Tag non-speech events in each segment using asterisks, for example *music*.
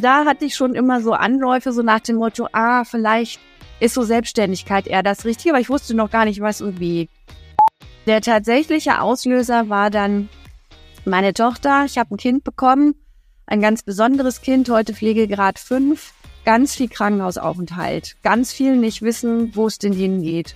Da hatte ich schon immer so Anläufe, so nach dem Motto, ah, vielleicht ist so Selbstständigkeit eher das Richtige, aber ich wusste noch gar nicht, was und wie. Der tatsächliche Auslöser war dann meine Tochter. Ich habe ein Kind bekommen, ein ganz besonderes Kind, heute Pflegegrad 5, ganz viel Krankenhausaufenthalt, ganz viel nicht wissen, wo es denn hingeht.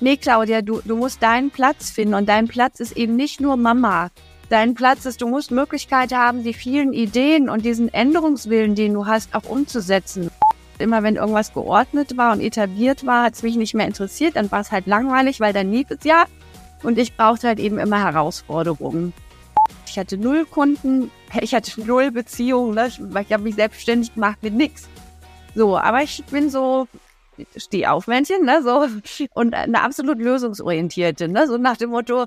Nee, Claudia, du, du musst deinen Platz finden und dein Platz ist eben nicht nur Mama. Dein Platz ist, du musst Möglichkeit haben, die vielen Ideen und diesen Änderungswillen, den du hast, auch umzusetzen. Immer wenn irgendwas geordnet war und etabliert war, hat es mich nicht mehr interessiert, dann war es halt langweilig, weil dann lief es ja und ich brauchte halt eben immer Herausforderungen. Ich hatte null Kunden, *laughs* ich hatte null Beziehungen, ne? ich habe mich selbstständig gemacht mit nichts. So, aber ich bin so, steh auf, Männchen, ne, so, und eine absolut lösungsorientierte, ne, so nach dem Motto,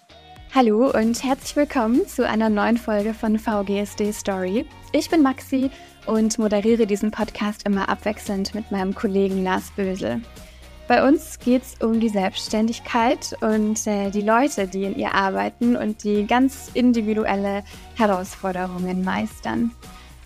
Hallo und herzlich willkommen zu einer neuen Folge von VGSD Story. Ich bin Maxi und moderiere diesen Podcast immer abwechselnd mit meinem Kollegen Lars Bösel. Bei uns geht es um die Selbstständigkeit und äh, die Leute, die in ihr arbeiten und die ganz individuelle Herausforderungen meistern.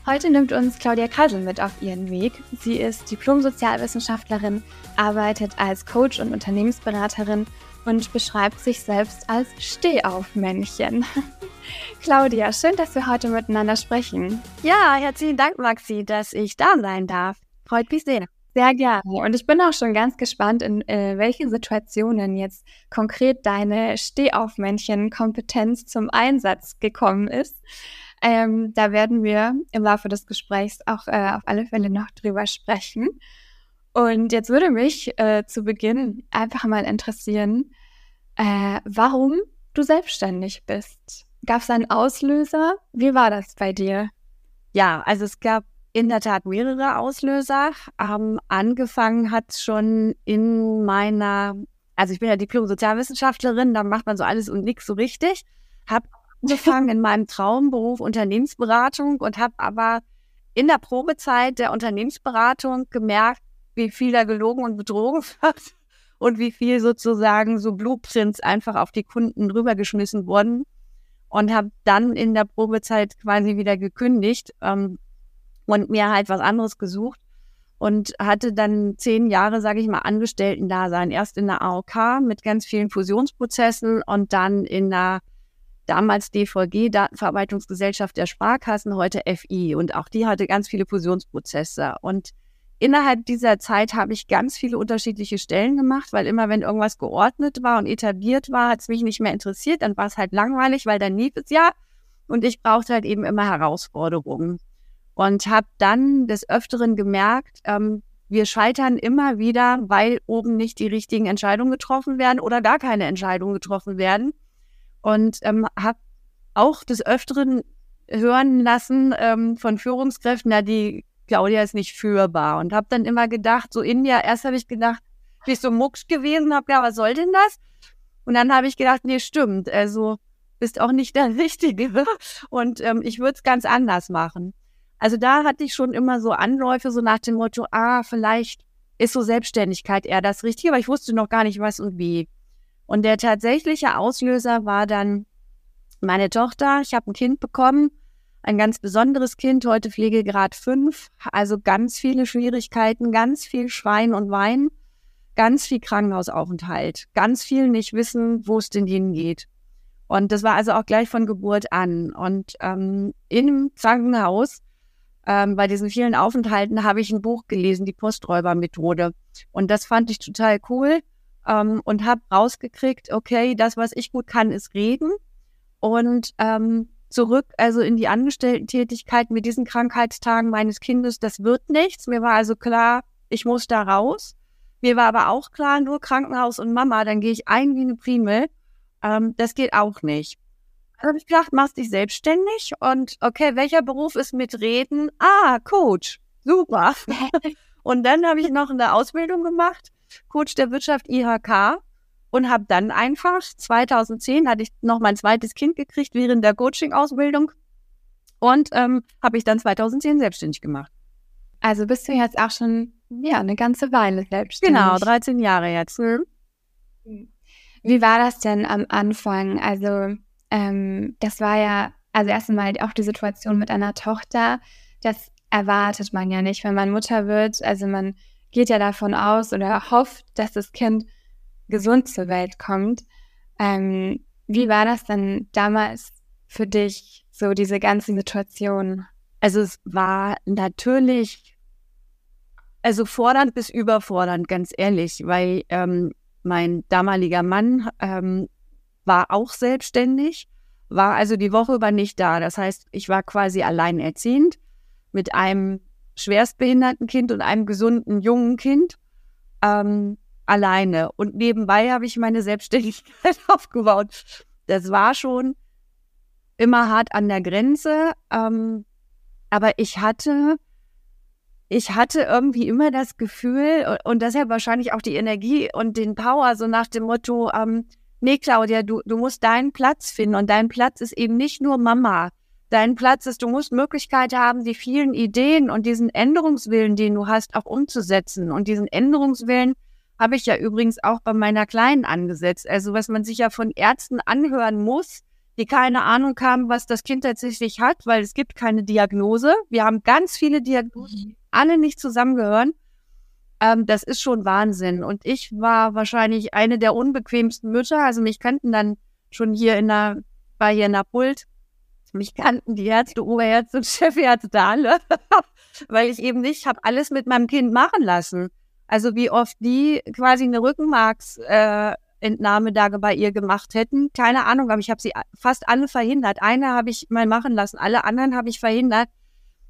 Heute nimmt uns Claudia Kasel mit auf ihren Weg. Sie ist Diplom-Sozialwissenschaftlerin, arbeitet als Coach und Unternehmensberaterin und beschreibt sich selbst als Stehaufmännchen. *laughs* Claudia, schön, dass wir heute miteinander sprechen. Ja, herzlichen Dank, Maxi, dass ich da sein darf. Freut mich sehr. Sehr gerne. Und ich bin auch schon ganz gespannt, in äh, welchen Situationen jetzt konkret deine Stehaufmännchen-Kompetenz zum Einsatz gekommen ist. Ähm, da werden wir im Laufe des Gesprächs auch äh, auf alle Fälle noch drüber sprechen. Und jetzt würde mich äh, zu Beginn einfach mal interessieren, äh, warum du selbstständig bist. Gab es einen Auslöser? Wie war das bei dir? Ja, also es gab in der Tat mehrere Auslöser. Ähm, angefangen hat schon in meiner, also ich bin ja Diplom-Sozialwissenschaftlerin, da macht man so alles und nichts so richtig. Hab angefangen in meinem Traumberuf Unternehmensberatung und habe aber in der Probezeit der Unternehmensberatung gemerkt, wie viel da gelogen und betrogen *laughs* wird und wie viel sozusagen so Blueprints einfach auf die Kunden rübergeschmissen wurden und habe dann in der Probezeit quasi wieder gekündigt, ähm, und mir halt was anderes gesucht und hatte dann zehn Jahre, sage ich mal, Angestellten-Dasein. Erst in der AOK mit ganz vielen Fusionsprozessen und dann in der damals DVG, Datenverarbeitungsgesellschaft der Sparkassen, heute FI. Und auch die hatte ganz viele Fusionsprozesse. Und innerhalb dieser Zeit habe ich ganz viele unterschiedliche Stellen gemacht, weil immer wenn irgendwas geordnet war und etabliert war, hat es mich nicht mehr interessiert. Dann war es halt langweilig, weil dann lief es ja. Und ich brauchte halt eben immer Herausforderungen und habe dann des Öfteren gemerkt, ähm, wir scheitern immer wieder, weil oben nicht die richtigen Entscheidungen getroffen werden oder gar keine Entscheidungen getroffen werden. Und ähm, habe auch des Öfteren hören lassen ähm, von Führungskräften, na, die Claudia ist nicht führbar. Und habe dann immer gedacht, so in mir, erst habe ich gedacht, bin ich so mucksch gewesen, habe gedacht, was soll denn das? Und dann habe ich gedacht, nee, stimmt, also bist auch nicht der *laughs* Richtige. Und ähm, ich würde es ganz anders machen. Also da hatte ich schon immer so Anläufe, so nach dem Motto, ah, vielleicht ist so Selbstständigkeit eher das Richtige, aber ich wusste noch gar nicht was und wie. Und der tatsächliche Auslöser war dann meine Tochter. Ich habe ein Kind bekommen, ein ganz besonderes Kind, heute Pflegegrad 5, also ganz viele Schwierigkeiten, ganz viel Schwein und Wein, ganz viel Krankenhausaufenthalt, ganz viel nicht wissen, wo es denn hingeht. Und das war also auch gleich von Geburt an. Und ähm, im Krankenhaus ähm, bei diesen vielen Aufenthalten habe ich ein Buch gelesen, die Posträubermethode. Und das fand ich total cool ähm, und habe rausgekriegt, okay, das, was ich gut kann, ist reden. Und ähm, zurück, also in die Angestellten-Tätigkeit mit diesen Krankheitstagen meines Kindes, das wird nichts. Mir war also klar, ich muss da raus. Mir war aber auch klar, nur Krankenhaus und Mama, dann gehe ich ein wie eine Primel. Ähm, das geht auch nicht habe ich gedacht, machst dich selbstständig und okay, welcher Beruf ist mit Reden? Ah, Coach. Super. *laughs* Und dann habe ich noch eine Ausbildung gemacht, Coach der Wirtschaft IHK und habe dann einfach 2010 hatte ich noch mein zweites Kind gekriegt während der Coaching-Ausbildung und ähm, habe ich dann 2010 selbstständig gemacht. Also bist du jetzt auch schon ja eine ganze Weile selbstständig. Genau, 13 Jahre jetzt. Hm? Wie war das denn am Anfang? Also ähm, das war ja also erst einmal auch die Situation mit einer Tochter. Das erwartet man ja nicht, wenn man Mutter wird. Also man geht ja davon aus oder hofft, dass das Kind gesund zur Welt kommt. Ähm, wie war das denn damals für dich, so diese ganze Situation? Also es war natürlich, also fordernd bis überfordernd, ganz ehrlich, weil ähm, mein damaliger Mann ähm, war auch selbstständig, war also die Woche über nicht da. Das heißt, ich war quasi alleinerziehend mit einem schwerstbehinderten Kind und einem gesunden jungen Kind ähm, alleine. Und nebenbei habe ich meine Selbstständigkeit *laughs* aufgebaut. Das war schon immer hart an der Grenze. Ähm, aber ich hatte, ich hatte irgendwie immer das Gefühl und deshalb wahrscheinlich auch die Energie und den Power, so nach dem Motto, ähm, nee, Claudia, du, du musst deinen Platz finden und dein Platz ist eben nicht nur Mama. Dein Platz ist, du musst Möglichkeit haben, die vielen Ideen und diesen Änderungswillen, den du hast, auch umzusetzen. Und diesen Änderungswillen habe ich ja übrigens auch bei meiner Kleinen angesetzt. Also was man sich ja von Ärzten anhören muss, die keine Ahnung haben, was das Kind tatsächlich hat, weil es gibt keine Diagnose. Wir haben ganz viele Diagnosen, die alle nicht zusammengehören. Ähm, das ist schon Wahnsinn. Und ich war wahrscheinlich eine der unbequemsten Mütter. Also mich kannten dann schon hier in der, bei hier in der Pult, mich kannten die Ärzte, Oberärzte und *laughs* Chefärzte alle, *laughs* weil ich eben nicht habe alles mit meinem Kind machen lassen. Also wie oft die quasi eine Rückenmarksentnahme äh, da bei ihr gemacht hätten, keine Ahnung, aber ich habe sie fast alle verhindert. Eine habe ich mal machen lassen, alle anderen habe ich verhindert.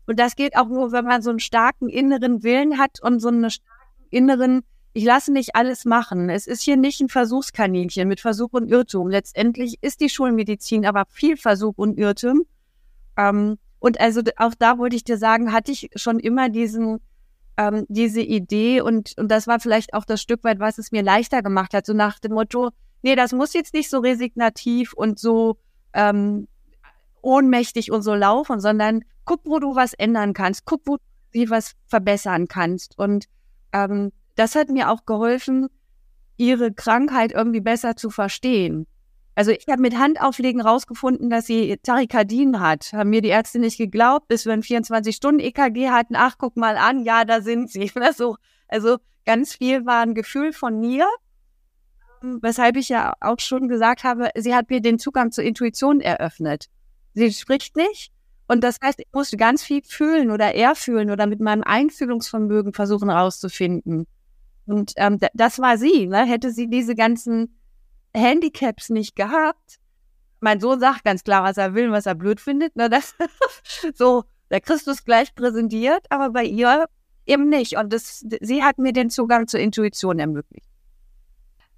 Und das geht auch nur, wenn man so einen starken inneren Willen hat und so einen starken inneren, ich lasse nicht alles machen. Es ist hier nicht ein Versuchskaninchen mit Versuch und Irrtum. Letztendlich ist die Schulmedizin aber viel Versuch und Irrtum. Ähm, und also auch da wollte ich dir sagen, hatte ich schon immer diesen ähm, diese Idee und, und das war vielleicht auch das Stück weit, was es mir leichter gemacht hat, so nach dem Motto, nee, das muss jetzt nicht so resignativ und so ähm, ohnmächtig und so laufen, sondern guck, wo du was ändern kannst, guck, wo du was verbessern kannst. Und ähm, das hat mir auch geholfen, ihre Krankheit irgendwie besser zu verstehen. Also ich habe mit Handauflegen rausgefunden, dass sie Tachykardien hat. Haben mir die Ärzte nicht geglaubt, bis wir ein 24-Stunden-EKG hatten. Ach, guck mal an, ja, da sind sie. *laughs* Also, also ganz viel war ein Gefühl von mir, weshalb ich ja auch schon gesagt habe, sie hat mir den Zugang zur Intuition eröffnet. Sie spricht nicht. Und das heißt, ich musste ganz viel fühlen oder eher fühlen oder mit meinem Einfühlungsvermögen versuchen rauszufinden. Und ähm, das war sie. Ne? Hätte sie diese ganzen Handicaps nicht gehabt. Mein Sohn sagt ganz klar, was er will und was er blöd findet. Ne? Das *laughs* so der Christus gleich präsentiert, aber bei ihr eben nicht. Und das, sie hat mir den Zugang zur Intuition ermöglicht.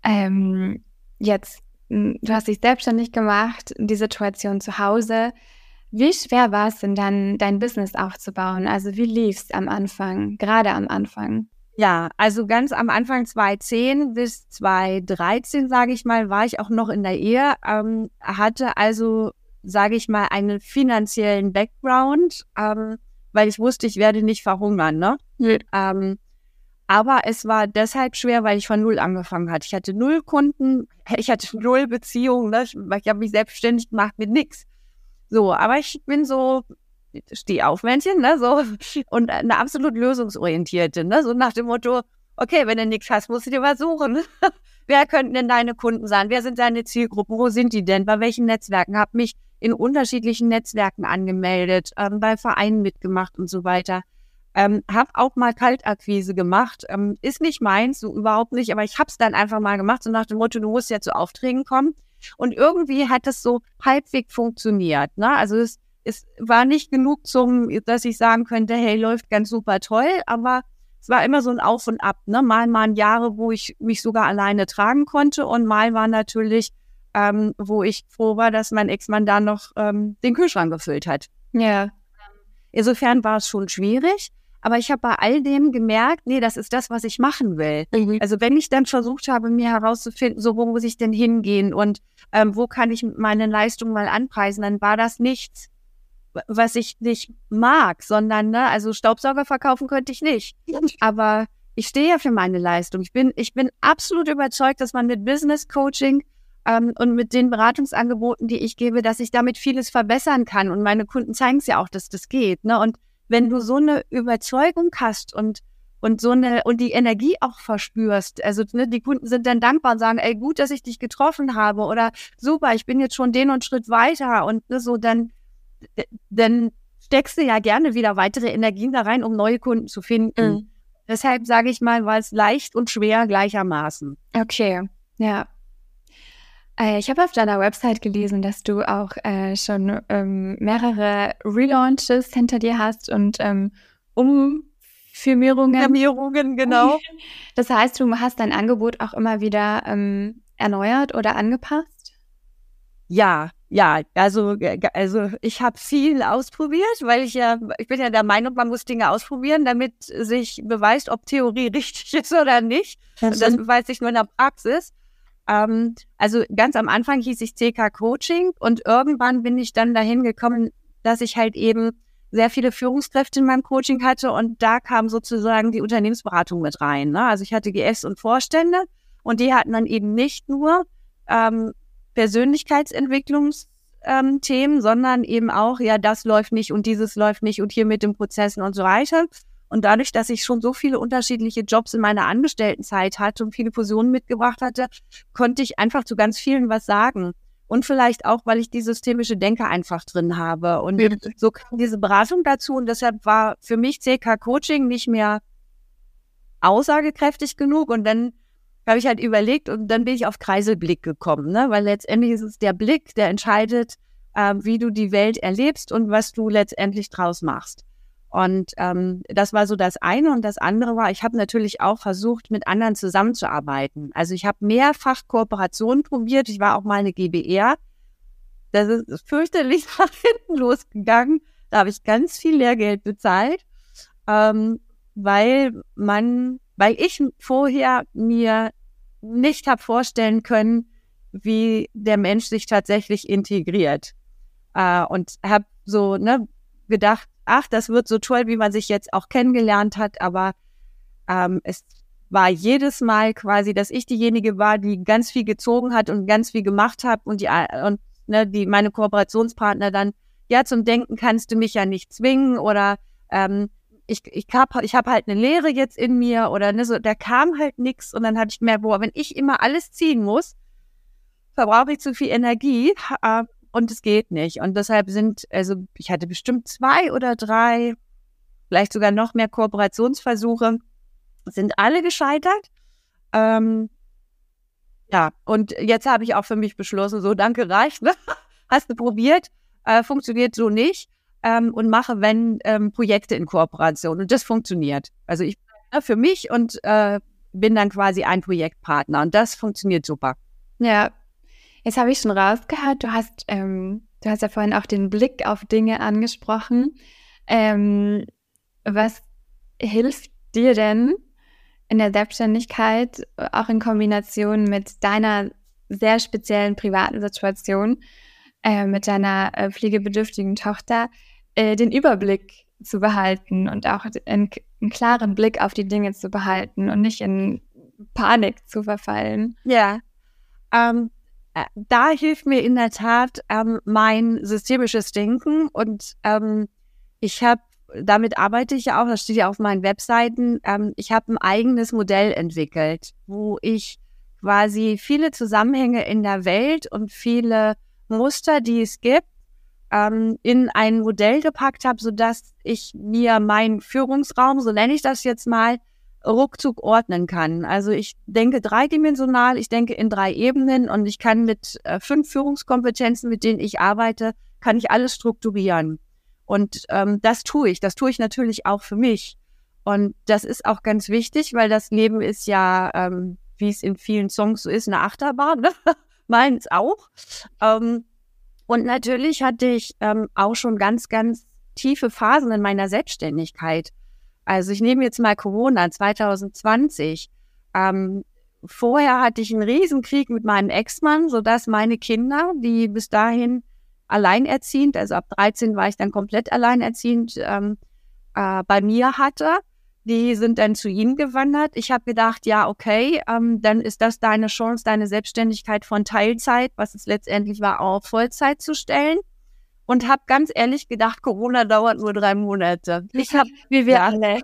Ähm, jetzt, hm, du hast dich selbstständig gemacht, die Situation zu Hause. Wie schwer war es denn dann, dein Business aufzubauen? Also wie lief es am Anfang, gerade am Anfang? Ja, also ganz am Anfang 2010 bis 2013, sage ich mal, war ich auch noch in der Ehe, ähm, hatte also, sage ich mal, einen finanziellen Background, ähm, weil ich wusste, ich werde nicht verhungern. Ne? Mhm. Ähm, aber es war deshalb schwer, weil ich von null angefangen hatte. Ich hatte null Kunden, *laughs* ich hatte null Beziehungen, ne? ich, ich habe mich selbstständig gemacht mit nix. So, aber ich bin so steh auf, Männchen, ne, so, und eine absolut lösungsorientierte, ne, so nach dem Motto, okay, wenn du nichts hast, musst du dir was suchen. *laughs* Wer könnten denn deine Kunden sein? Wer sind deine Zielgruppen? Wo sind die denn? Bei welchen Netzwerken? Hab mich in unterschiedlichen Netzwerken angemeldet, ähm, bei Vereinen mitgemacht und so weiter. Ähm, hab auch mal Kaltakquise gemacht. Ähm, ist nicht meins, so überhaupt nicht, aber ich hab's dann einfach mal gemacht, so nach dem Motto, du musst ja zu Aufträgen kommen. Und irgendwie hat es so halbwegs funktioniert. Ne? Also es es war nicht genug zum, dass ich sagen könnte, hey, läuft ganz super toll, aber es war immer so ein Auf und Ab. Ne? Mal waren Jahre, wo ich mich sogar alleine tragen konnte und mal war natürlich, ähm, wo ich froh war, dass mein Ex-Mann da noch ähm, den Kühlschrank gefüllt hat. Ja. Insofern war es schon schwierig, Aber ich habe bei all dem gemerkt, nee, das ist das, was ich machen will. Mhm. Also wenn ich dann versucht habe, mir herauszufinden, so wo muss ich denn hingehen und ähm, wo kann ich meine Leistung mal anpreisen, dann war das nichts, was ich nicht mag, sondern, ne, also Staubsauger verkaufen könnte ich nicht. *laughs* Aber ich stehe ja für meine Leistung. Ich bin, ich bin absolut überzeugt, dass man mit Business Coaching ähm, und mit den Beratungsangeboten, die ich gebe, dass ich damit vieles verbessern kann. Und meine Kunden zeigen es ja auch, dass das geht. Ne? Und wenn du so eine Überzeugung hast und und so eine und die Energie auch verspürst. Also ne, die Kunden sind dann dankbar und sagen, ey, gut, dass ich dich getroffen habe oder super, ich bin jetzt schon den und Schritt weiter und ne, so dann dann steckst du ja gerne wieder weitere Energien da rein, um neue Kunden zu finden. Mhm. Deshalb sage ich mal, war es leicht und schwer gleichermaßen. Okay, ja. Äh, ich habe auf deiner Website gelesen, dass du auch äh, schon ähm, mehrere Relaunches hinter dir hast und ähm, Umfirmierungen. Firmierungen, genau. *laughs* Das heißt, du hast dein Angebot auch immer wieder ähm, erneuert oder angepasst? Ja, ja, also, also ich habe viel ausprobiert, weil ich ja, ich bin ja der Meinung, man muss Dinge ausprobieren, damit sich beweist, ob Theorie *laughs* richtig ist oder nicht. Das, das beweist sich nur in der Praxis. Ähm, also ganz am Anfang hieß ich CK Coaching und irgendwann bin ich dann dahin gekommen, dass ich halt eben sehr viele Führungskräfte in meinem Coaching hatte und da kam sozusagen die Unternehmensberatung mit rein. Ne? Also ich hatte GS und Vorstände und die hatten dann eben nicht nur ähm, Persönlichkeitsentwicklungsthemen, sondern eben auch, ja, das läuft nicht und dieses läuft nicht und hier mit den Prozessen und so weiter. Und dadurch, dass ich schon so viele unterschiedliche Jobs in meiner Angestelltenzeit hatte und viele Fusionen mitgebracht hatte, konnte ich einfach zu ganz vielen was sagen. Und vielleicht auch, weil ich die systemische Denke einfach drin habe. Und ja. so kam diese Beratung dazu. Und deshalb war für mich CK Coaching nicht mehr aussagekräftig genug. Und dann habe ich halt überlegt und dann bin ich auf Kreiselblick gekommen, ne? weil letztendlich ist es der Blick, der entscheidet, äh, wie du die Welt erlebst und was du letztendlich draus machst. Und ähm, das war so das eine. Und das andere war, ich habe natürlich auch versucht, mit anderen zusammenzuarbeiten. Also ich habe mehrfach Kooperationen probiert. Ich war auch mal eine GBR. Das ist fürchterlich *laughs* nach hinten losgegangen. Da habe ich ganz viel Lehrgeld bezahlt, ähm, weil man, weil ich vorher mir nicht habe vorstellen können, wie der Mensch sich tatsächlich integriert. Äh, und habe so ne, gedacht, ach, das wird so toll, wie man sich jetzt auch kennengelernt hat, aber ähm, es war jedes Mal quasi, dass ich diejenige war, die ganz viel gezogen hat und ganz viel gemacht hat und die und ne, die meine Kooperationspartner dann ja zum Denken kannst du mich ja nicht zwingen oder ähm, ich ich hab ich hab halt eine Lehre jetzt in mir oder ne so da kam halt nichts und dann hatte ich mehr boah wenn ich immer alles ziehen muss verbrauche ich zu viel Energie äh, und es geht nicht. Und deshalb sind, also ich hatte bestimmt zwei oder drei, vielleicht sogar noch mehr Kooperationsversuche, sind alle gescheitert. Ähm, ja, und jetzt habe ich auch für mich beschlossen, so danke reicht, ne? *laughs* hast du probiert, äh, funktioniert so nicht ähm, und mache, wenn, ähm, Projekte in Kooperation. Und das funktioniert. Also ich ne, für mich und äh, bin dann quasi ein Projektpartner und das funktioniert super. Ja, Jetzt habe ich schon rausgehört, du hast, ähm, du hast ja vorhin auch den Blick auf Dinge angesprochen. Ähm, was hilft dir denn in der Selbstständigkeit, auch in Kombination mit deiner sehr speziellen privaten Situation, äh, mit deiner äh, pflegebedürftigen Tochter, äh, den Überblick zu behalten und auch einen, einen, klaren Blick auf die Dinge zu behalten und nicht in Panik zu verfallen? Ja, ähm, äh, da hilft mir in der Tat ähm, mein systemisches Denken und ähm, ich habe, damit arbeite ich ja auch, das steht ja auf meinen Webseiten, ähm, ich habe ein eigenes Modell entwickelt, wo ich quasi viele Zusammenhänge in der Welt und viele Muster, die es gibt, ähm, in ein Modell gepackt habe, sodass ich mir meinen Führungsraum, so nenne ich das jetzt mal, ruckzuck ordnen kann. Also ich denke dreidimensional, ich denke in drei Ebenen und ich kann mit äh, fünf Führungskompetenzen, mit denen ich arbeite, kann ich alles strukturieren. Und ähm, das tue ich. Das tue ich natürlich auch für mich. Und das ist auch ganz wichtig, weil das Leben ist ja, ähm, wie es in vielen Songs so ist, eine Achterbahn. Ne? *laughs* Meins auch. Ähm, und natürlich hatte ich ähm, auch schon ganz, ganz tiefe Phasen in meiner Selbstständigkeit Also ich nehme jetzt mal Corona 2020. Ähm, vorher hatte ich einen Riesenkrieg mit meinem Ex-Mann, sodass meine Kinder, die bis dahin alleinerziehend, also ab 13 war ich dann komplett alleinerziehend, ähm, äh, bei mir hatte. Die sind dann zu ihm gewandert. Ich habe gedacht, ja, okay, ähm, dann ist das deine Chance, deine Selbstständigkeit von Teilzeit, was es letztendlich war, auf Vollzeit zu stellen. Und habe ganz ehrlich gedacht, Corona dauert nur drei Monate. Ich habe, *laughs* wie wir ja. alle.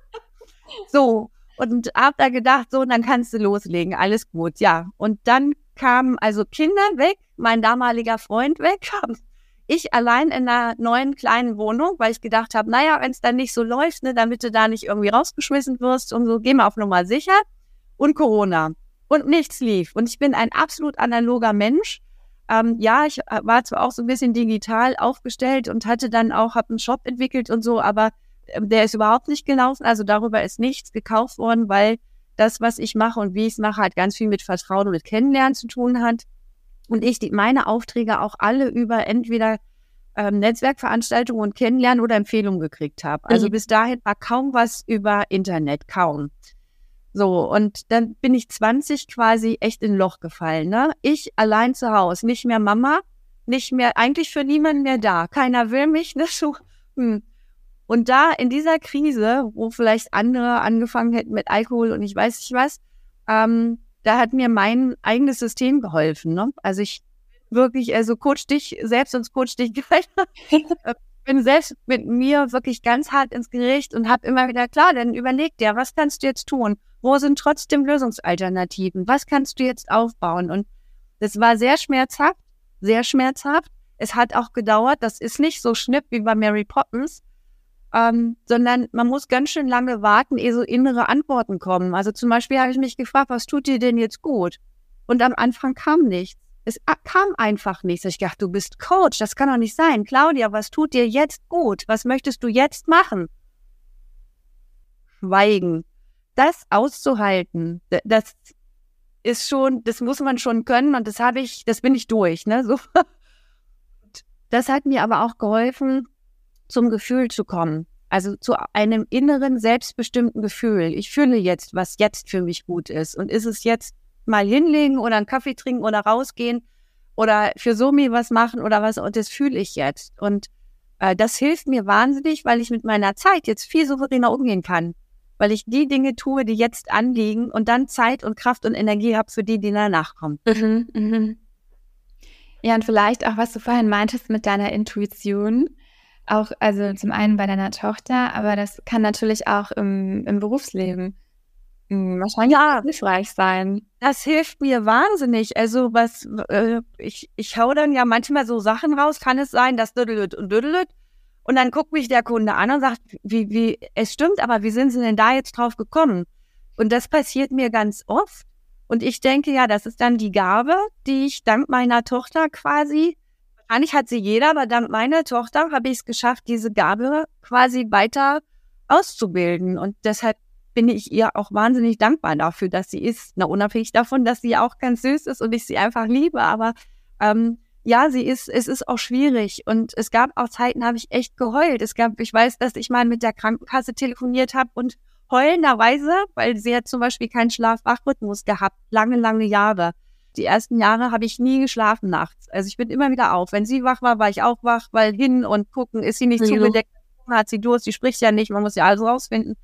*laughs* so, und habe da gedacht, so, dann kannst du loslegen, alles gut, ja. Und dann kamen also Kinder weg, mein damaliger Freund weg, ich allein in einer neuen kleinen Wohnung, weil ich gedacht habe, naja, wenn es dann nicht so läuft, ne, damit du da nicht irgendwie rausgeschmissen wirst und so, geh mal auf Nummer sicher. Und Corona. Und nichts lief. Und ich bin ein absolut analoger Mensch. Ähm, ja, ich äh, war zwar auch so ein bisschen digital aufgestellt und hatte dann auch, habe einen Shop entwickelt und so, aber äh, der ist überhaupt nicht gelaufen. Also darüber ist nichts gekauft worden, weil das, was ich mache und wie ich es mache, halt ganz viel mit Vertrauen und mit Kennenlernen zu tun hat und ich die, meine Aufträge auch alle über entweder ähm, Netzwerkveranstaltungen und Kennenlernen oder Empfehlungen gekriegt habe. Also mhm. bis dahin war kaum was über Internet, kaum. So, und dann bin ich 20 quasi echt in ein Loch gefallen. Ne? Ich allein zu Hause, nicht mehr Mama, nicht mehr, eigentlich für niemanden mehr da. Keiner will mich. *laughs* Ne? So, hm. Und da in dieser Krise, wo vielleicht andere angefangen hätten mit Alkohol und ich weiß nicht was, ähm, da hat mir mein eigenes System geholfen. Ne? Also ich wirklich, also coach dich selbst und coach dich *laughs* äh, bin selbst mit mir wirklich ganz hart ins Gericht und habe immer wieder, klar, dann überleg dir, was kannst du jetzt tun? Wo sind trotzdem Lösungsalternativen? Was kannst du jetzt aufbauen? Und das war sehr schmerzhaft, sehr schmerzhaft. Es hat auch gedauert. Das ist nicht so schnipp wie bei Mary Poppins, ähm, sondern man muss ganz schön lange warten, ehe so innere Antworten kommen. Also zum Beispiel habe ich mich gefragt, was tut dir denn jetzt gut? Und am Anfang kam nichts. Es kam einfach nichts. Ich dachte, du bist Coach, das kann doch nicht sein. Claudia, was tut dir jetzt gut? Was möchtest du jetzt machen? Schweigen. Das auszuhalten, das ist schon, das muss man schon können und das habe ich, das bin ich durch, ne? So. *laughs* Das hat mir aber auch geholfen, zum Gefühl zu kommen. Also zu einem inneren, selbstbestimmten Gefühl. Ich fühle jetzt, was jetzt für mich gut ist. Und ist es jetzt mal hinlegen oder einen Kaffee trinken oder rausgehen oder für Somi was machen oder was. Und das fühle ich jetzt. Und äh, das hilft mir wahnsinnig, weil ich mit meiner Zeit jetzt viel souveräner umgehen kann. Weil ich die Dinge tue, die jetzt anliegen und dann Zeit und Kraft und Energie habe für die, die danach kommen. Mhm, mhm. Ja, und vielleicht auch, was du vorhin meintest mit deiner Intuition. Auch, also zum einen bei deiner Tochter, aber das kann natürlich auch im, im Berufsleben hm, wahrscheinlich ja. hilfreich sein. Das hilft mir wahnsinnig. Also was, äh, ich, ich hau dann ja manchmal so Sachen raus, kann es sein, das düdelt und düdelt. Und dann guckt mich der Kunde an und sagt, wie, wie, es stimmt, aber wie sind Sie denn da jetzt drauf gekommen? Und das passiert mir ganz oft. Und ich denke, ja, das ist dann die Gabe, die ich dank meiner Tochter quasi, wahrscheinlich hat sie jeder, aber dank meiner Tochter habe ich es geschafft, diese Gabe quasi weiter auszubilden. Und deshalb bin ich ihr auch wahnsinnig dankbar dafür, dass sie ist. Na, unabhängig davon, dass sie auch ganz süß ist und ich sie einfach liebe. Aber ähm, ja, sie ist, es ist auch schwierig. Und es gab auch Zeiten, habe ich echt geheult. Es gab, ich weiß, dass ich mal mit der Krankenkasse telefoniert habe und heulenderweise, weil sie hat zum Beispiel keinen Schlaf-Wach-Rhythmus gehabt, lange, lange Jahre. Die ersten Jahre habe ich nie geschlafen nachts. Also ich bin immer wieder auf. Wenn sie wach war, war ich auch wach, weil hin und gucken, ist sie nicht ja. zugedeckt, hat sie Durst, sie spricht ja nicht, man muss ja alles rausfinden.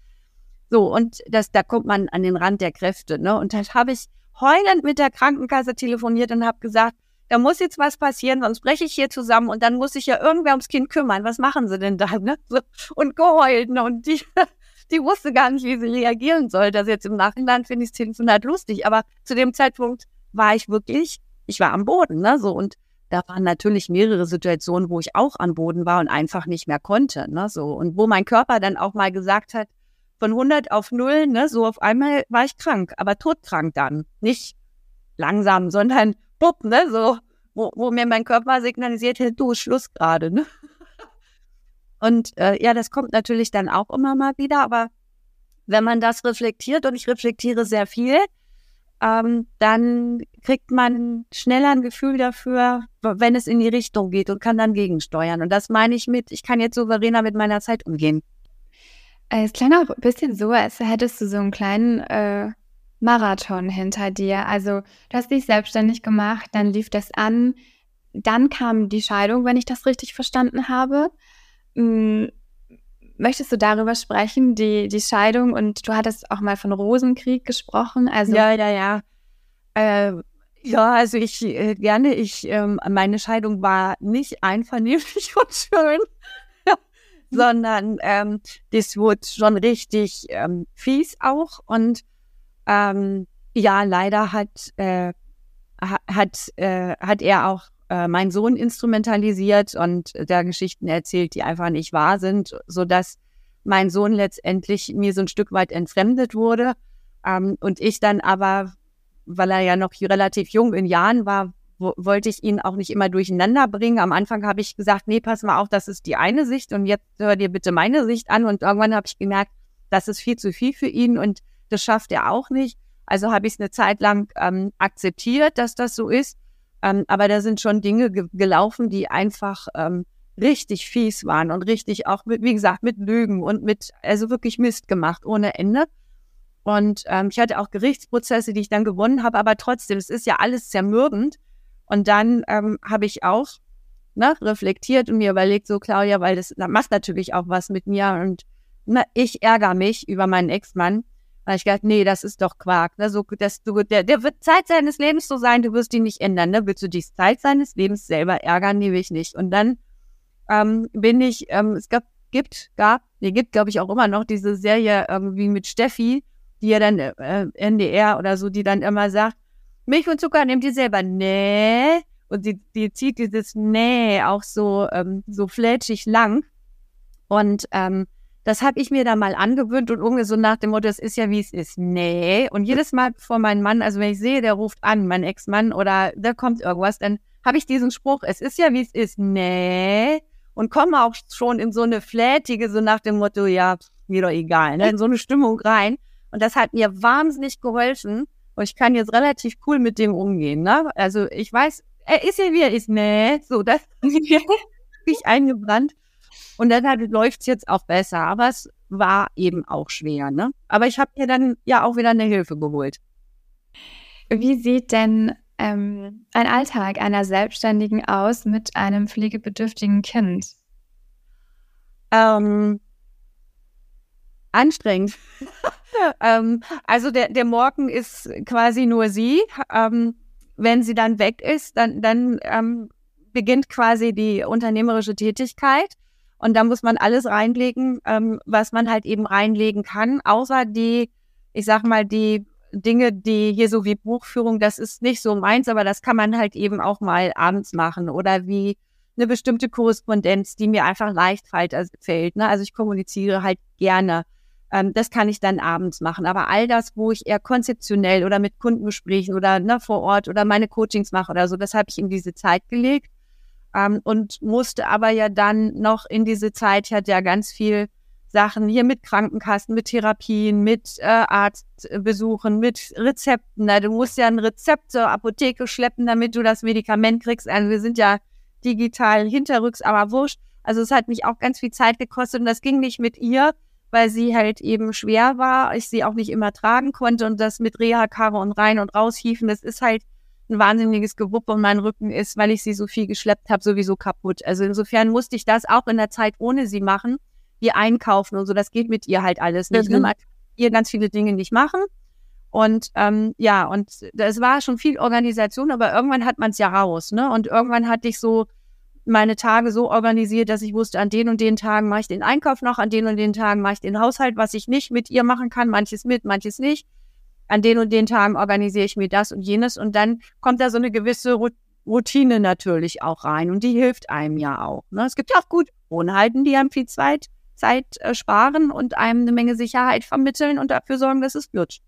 So, und das, da kommt man an den Rand der Kräfte. Ne? Und dann habe ich heulend mit der Krankenkasse telefoniert und habe gesagt, da muss jetzt was passieren, sonst breche ich hier zusammen und dann muss sich ja irgendwer ums Kind kümmern. Was machen sie denn da? Ne? So, und geheult. Ne? Und die, *laughs* die wusste gar nicht, wie sie reagieren soll. Das jetzt im Nachhinein finde ich das Telefonat lustig. Aber zu dem Zeitpunkt war ich wirklich, ich war am Boden. Ne? So, und da waren natürlich mehrere Situationen, wo ich auch am Boden war und einfach nicht mehr konnte. Ne? So, und wo mein Körper dann auch mal gesagt hat, von 100 auf 0, ne, so auf einmal war ich krank, aber todkrank dann. Nicht langsam, sondern bupp, ne, so, wo, wo mir mein Körper signalisiert hätte, du, Schluss gerade, ne. Und äh, ja, das kommt natürlich dann auch immer mal wieder, aber wenn man das reflektiert, und ich reflektiere sehr viel, ähm, dann kriegt man schneller ein Gefühl dafür, wenn es in die Richtung geht und kann dann gegensteuern. Und das meine ich mit, ich kann jetzt souveräner mit meiner Zeit umgehen. Äh, es klang auch ein bisschen so, als hättest du so einen kleinen äh, Marathon hinter dir. Also du hast dich selbstständig gemacht, dann lief das an, dann kam die Scheidung, wenn ich das richtig verstanden habe. Hm, möchtest du darüber sprechen, die, die Scheidung? Und du hattest auch mal von Rosenkrieg gesprochen. Also ja, ja, ja. Äh, ja, also ich äh, gerne. Ich ähm, meine Scheidung war nicht einvernehmlich *laughs* und schön, *laughs* sondern ähm, das wurde schon richtig ähm, fies auch. Und ähm, ja, leider hat äh, hat äh, hat er auch äh, meinen Sohn instrumentalisiert und da Geschichten erzählt, die einfach nicht wahr sind, so dass mein Sohn letztendlich mir so ein Stück weit entfremdet wurde ähm, und ich dann aber weil er ja noch relativ jung in Jahren war, wollte ich ihn auch nicht immer durcheinander bringen. Am Anfang habe ich gesagt, nee, pass mal auf, das ist die eine Sicht und jetzt hör dir bitte meine Sicht an. Und irgendwann habe ich gemerkt, das ist viel zu viel für ihn und das schafft er auch nicht. Also habe ich es eine Zeit lang ähm, akzeptiert, dass das so ist. Ähm, aber da sind schon Dinge ge gelaufen, die einfach ähm, richtig fies waren und richtig auch, mit, wie gesagt, mit Lügen und mit, also wirklich Mist gemacht ohne Ende. Und ähm, ich hatte auch Gerichtsprozesse, die ich dann gewonnen habe, aber trotzdem, es ist ja alles zermürbend. Und dann ähm, habe ich auch ne, reflektiert und mir überlegt, so Claudia, weil das, das macht natürlich auch was mit mir. Und ne, ich ärgere mich über meinen Ex-Mann. Weil ich gedacht, nee, das ist doch Quark. Ne? So, dass du, der, der wird Zeit seines Lebens so sein, du wirst ihn nicht ändern. Ne? Willst du die Zeit seines Lebens selber ärgern? Nee, will ich nicht. Und dann ähm, bin ich, ähm, es gab, gibt, gab, nee, gibt, glaube ich, auch immer noch diese Serie irgendwie mit Steffi, die ja dann äh, NDR oder so, die dann immer sagt, Milch und Zucker nehmt ihr selber? Nee. Und die, die zieht dieses Nee auch so, ähm, so flätschig lang. Und ähm, das habe ich mir da mal angewöhnt und irgendwie so nach dem Motto, es ist ja wie es ist. Nee. Und jedes Mal vor meinem Mann, also wenn ich sehe, der ruft an, mein Ex-Mann oder da kommt irgendwas, dann habe ich diesen Spruch, es ist ja wie es ist. Nee. Und komme auch schon in so eine flätige, so nach dem Motto, ja, mir doch egal, ne? in so eine Stimmung rein. Und das hat mir wahnsinnig geholfen. Und ich kann jetzt relativ cool mit dem umgehen. Ne? Also ich weiß, er ist ja wie er ist. Nee, so, das *laughs* ist eingebrannt. Und dann läuft es jetzt auch besser. Aber es war eben auch schwer. Ne? Aber ich habe mir dann ja auch wieder eine Hilfe geholt. Wie sieht denn ähm, ein Alltag einer Selbstständigen aus mit einem pflegebedürftigen Kind? Ähm, anstrengend. *laughs* ähm, also der, der Morgen ist quasi nur sie. Ähm, wenn sie dann weg ist, dann, dann ähm, beginnt quasi die unternehmerische Tätigkeit. Und da muss man alles reinlegen, ähm, was man halt eben reinlegen kann, außer die, ich sag mal, die Dinge, die hier so wie Buchführung, das ist nicht so meins, aber das kann man halt eben auch mal abends machen oder wie eine bestimmte Korrespondenz, die mir einfach leicht fällt. Ne? Also ich kommuniziere halt gerne ähm, das kann ich dann abends machen. Aber all das, wo ich eher konzeptionell oder mit Kundengesprächen oder ne, vor Ort oder meine Coachings mache oder so, das habe ich in diese Zeit gelegt. Ähm, und musste aber ja dann noch in diese Zeit, ich hatte ja ganz viel Sachen hier mit Krankenkassen, mit Therapien, mit äh, Arztbesuchen, mit Rezepten. Na, du musst ja ein Rezept zur Apotheke schleppen, damit du das Medikament kriegst. Also wir sind ja digital hinterrücks, aber wurscht. Also es hat mich auch ganz viel Zeit gekostet und das ging nicht mit ihr, weil sie halt eben schwer war, ich sie auch nicht immer tragen konnte und das mit Reha-Karre und rein und raushiefen, das ist halt ein wahnsinniges Gewupp und mein Rücken ist, weil ich sie so viel geschleppt habe, sowieso kaputt. Also insofern musste ich das auch in der Zeit ohne sie machen, wie einkaufen und so. Das geht mit ihr halt alles nicht. Mhm. Ne? Ihr ganz viele Dinge nicht machen. Und ähm, ja, und es war schon viel Organisation, aber irgendwann hat man es ja raus. Ne? Und irgendwann hatte ich so meine Tage so organisiert, dass ich wusste, an den und den Tagen mache ich den Einkauf noch, an den und den Tagen mache ich den Haushalt, was ich nicht mit ihr machen kann, manches mit, manches nicht. An den und den Tagen organisiere ich mir das und jenes und dann kommt da so eine gewisse Routine natürlich auch rein und die hilft einem ja auch. Ne? Es gibt ja auch gut Wohnhalten, die einem viel Zeit, Zeit äh, sparen und einem eine Menge Sicherheit vermitteln und dafür sorgen, dass es wird.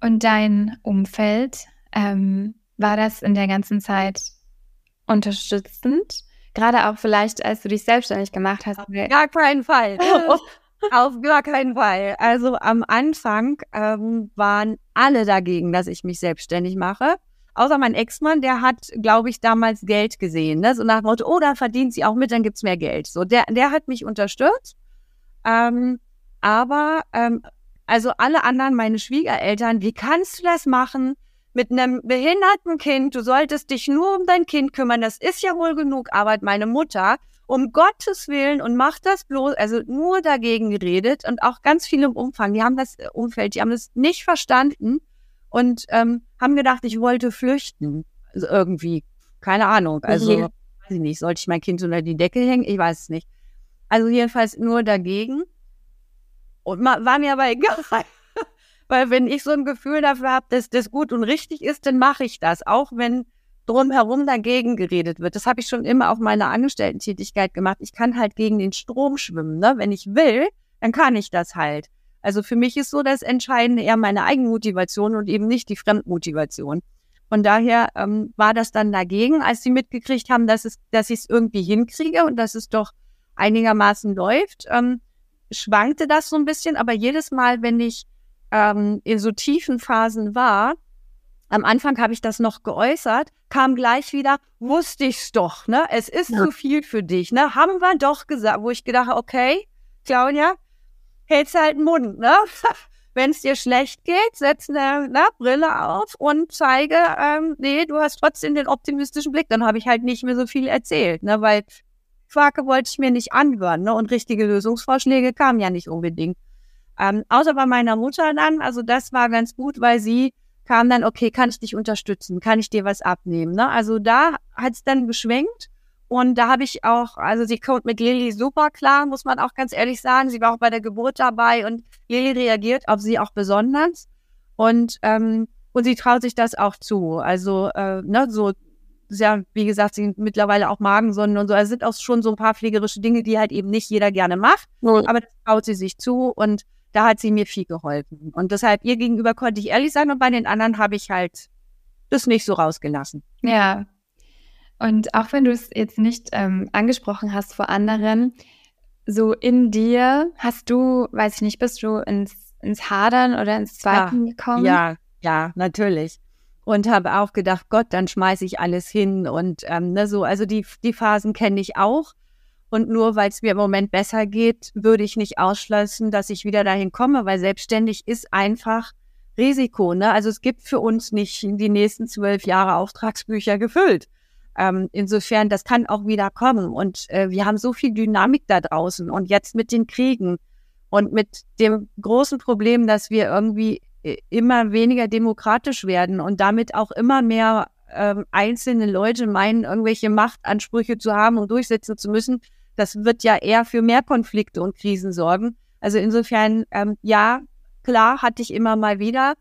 Und dein Umfeld, ähm, war das in der ganzen Zeit unterstützend? Gerade auch vielleicht, als du dich selbstständig gemacht hast. Auf gar keinen Fall. *laughs* Auf gar keinen Fall. Also am Anfang ähm, waren alle dagegen, dass ich mich selbstständig mache. Außer mein Ex-Mann, der hat, glaube ich, damals Geld gesehen. Ne? So nach dem Motto, oh, da verdient sie auch mit, dann gibt's mehr Geld. So, der, der hat mich unterstützt. Ähm, aber ähm, also alle anderen, meine Schwiegereltern, wie kannst du das machen mit einem behinderten Kind? Du solltest dich nur um dein Kind kümmern. Das ist ja wohl genug Arbeit. Meine Mutter, um Gottes Willen und mach das bloß, also nur dagegen geredet und auch ganz viel im Umfang. Die haben das äh, Umfeld, die haben das nicht verstanden und ähm, haben gedacht, ich wollte flüchten. Also irgendwie, keine Ahnung. Also, mhm. weiß ich nicht, sollte ich mein Kind unter die Decke hängen? Ich weiß es nicht. Also jedenfalls nur dagegen. Und war mir aber *laughs* egal. Weil wenn ich so ein Gefühl dafür habe, dass das gut und richtig ist, dann mache ich das. Auch wenn drumherum dagegen geredet wird. Das habe ich schon immer auf meiner Angestellten-Tätigkeit gemacht. Ich kann halt gegen den Strom schwimmen. Ne? Wenn ich will, dann kann ich das halt. Also für mich ist so das Entscheidende eher meine Eigenmotivation und eben nicht die Fremdmotivation. Von daher ähm, war das dann dagegen, als sie mitgekriegt haben, dass es, dass ich es irgendwie hinkriege und dass es doch einigermaßen läuft. Ähm, schwankte das so ein bisschen, aber jedes Mal, wenn ich ähm, in so tiefen Phasen war, am Anfang habe ich das noch geäußert, kam gleich wieder, wusste ich's doch, ne? Es ist ja. zu viel für dich, ne? Haben wir doch gesagt, wo ich gedacht habe, okay, Claudia, hältst halt den Mund, ne? *laughs* Wenn es dir schlecht geht, setz eine ne, Brille auf und zeige, ähm, nee, du hast trotzdem den optimistischen Blick. Dann habe ich halt nicht mehr so viel erzählt, ne? Weil Quake wollte ich mir nicht anhören. Ne? Und richtige Lösungsvorschläge kamen ja nicht unbedingt. Ähm, außer bei meiner Mutter dann, also das war ganz gut, weil sie kam dann, okay, kann ich dich unterstützen? Kann ich dir was abnehmen? Ne? Also da hat es dann geschwenkt. Und da habe ich auch, also sie kommt mit Lili super klar, muss man auch ganz ehrlich sagen. Sie war auch bei der Geburt dabei und Lili reagiert auf sie auch besonders. Und, ähm, und sie traut sich das auch zu. Also, äh, ne, so ja, wie gesagt, sind mittlerweile auch Magensonnen und so. Also sind auch schon so ein paar pflegerische Dinge, die halt eben nicht jeder gerne macht. Mhm. Aber das traut sie sich zu und da hat sie mir viel geholfen. Und deshalb ihr gegenüber konnte ich ehrlich sein und bei den anderen habe ich halt das nicht so rausgelassen. Ja. Und auch wenn du es jetzt nicht ähm, angesprochen hast vor anderen, so in dir hast du, weiß ich nicht, bist du ins, ins Hadern oder ins Zweifeln ja, gekommen? Ja, ja, natürlich und habe auch gedacht, Gott, dann schmeiße ich alles hin und ähm, ne, so. Also die, die Phasen kenne ich auch. Und nur weil es mir im Moment besser geht, würde ich nicht ausschließen, dass ich wieder dahin komme, weil selbstständig ist einfach Risiko. Ne? Also es gibt für uns nicht die nächsten zwölf Jahre Auftragsbücher gefüllt. Ähm, insofern, das kann auch wieder kommen. Und äh, wir haben so viel Dynamik da draußen. Und jetzt mit den Kriegen und mit dem großen Problem, dass wir irgendwie immer weniger demokratisch werden und damit auch immer mehr ähm, einzelne Leute meinen, irgendwelche Machtansprüche zu haben und durchsetzen zu müssen. Das wird ja eher für mehr Konflikte und Krisen sorgen. Also insofern, ähm, ja, klar, hatte ich immer mal wieder.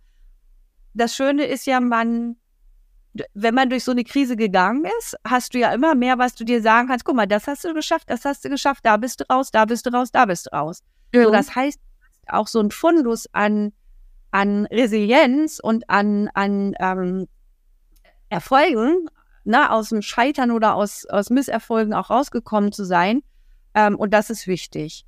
Das Schöne ist ja, man, wenn man durch so eine Krise gegangen ist, hast du ja immer mehr, was du dir sagen kannst. Guck mal, das hast du geschafft, das hast du geschafft, da bist du raus, da bist du raus, da bist du raus. Ja. So, das heißt, auch so ein Fundus an an Resilienz und an, an ähm, Erfolgen, ne, aus dem Scheitern oder aus, aus Misserfolgen auch rausgekommen zu sein. Ähm, und das ist wichtig.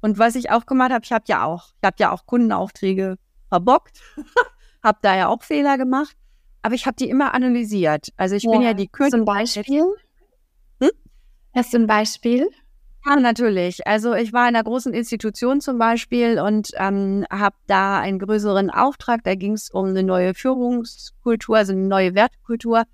Und was ich auch gemacht habe, ich habe ja auch, ich habe ja auch Kundenaufträge verbockt, *laughs* habe da ja auch Fehler gemacht, aber ich habe die immer analysiert. Also ich ja. bin ja die du ein Beispiel? Hm? Hast du ein Beispiel? Ja, natürlich. Also ich war in einer großen Institution zum Beispiel und ähm, habe da einen größeren Auftrag. Da ging es um eine neue Führungskultur, also eine neue Wertkultur,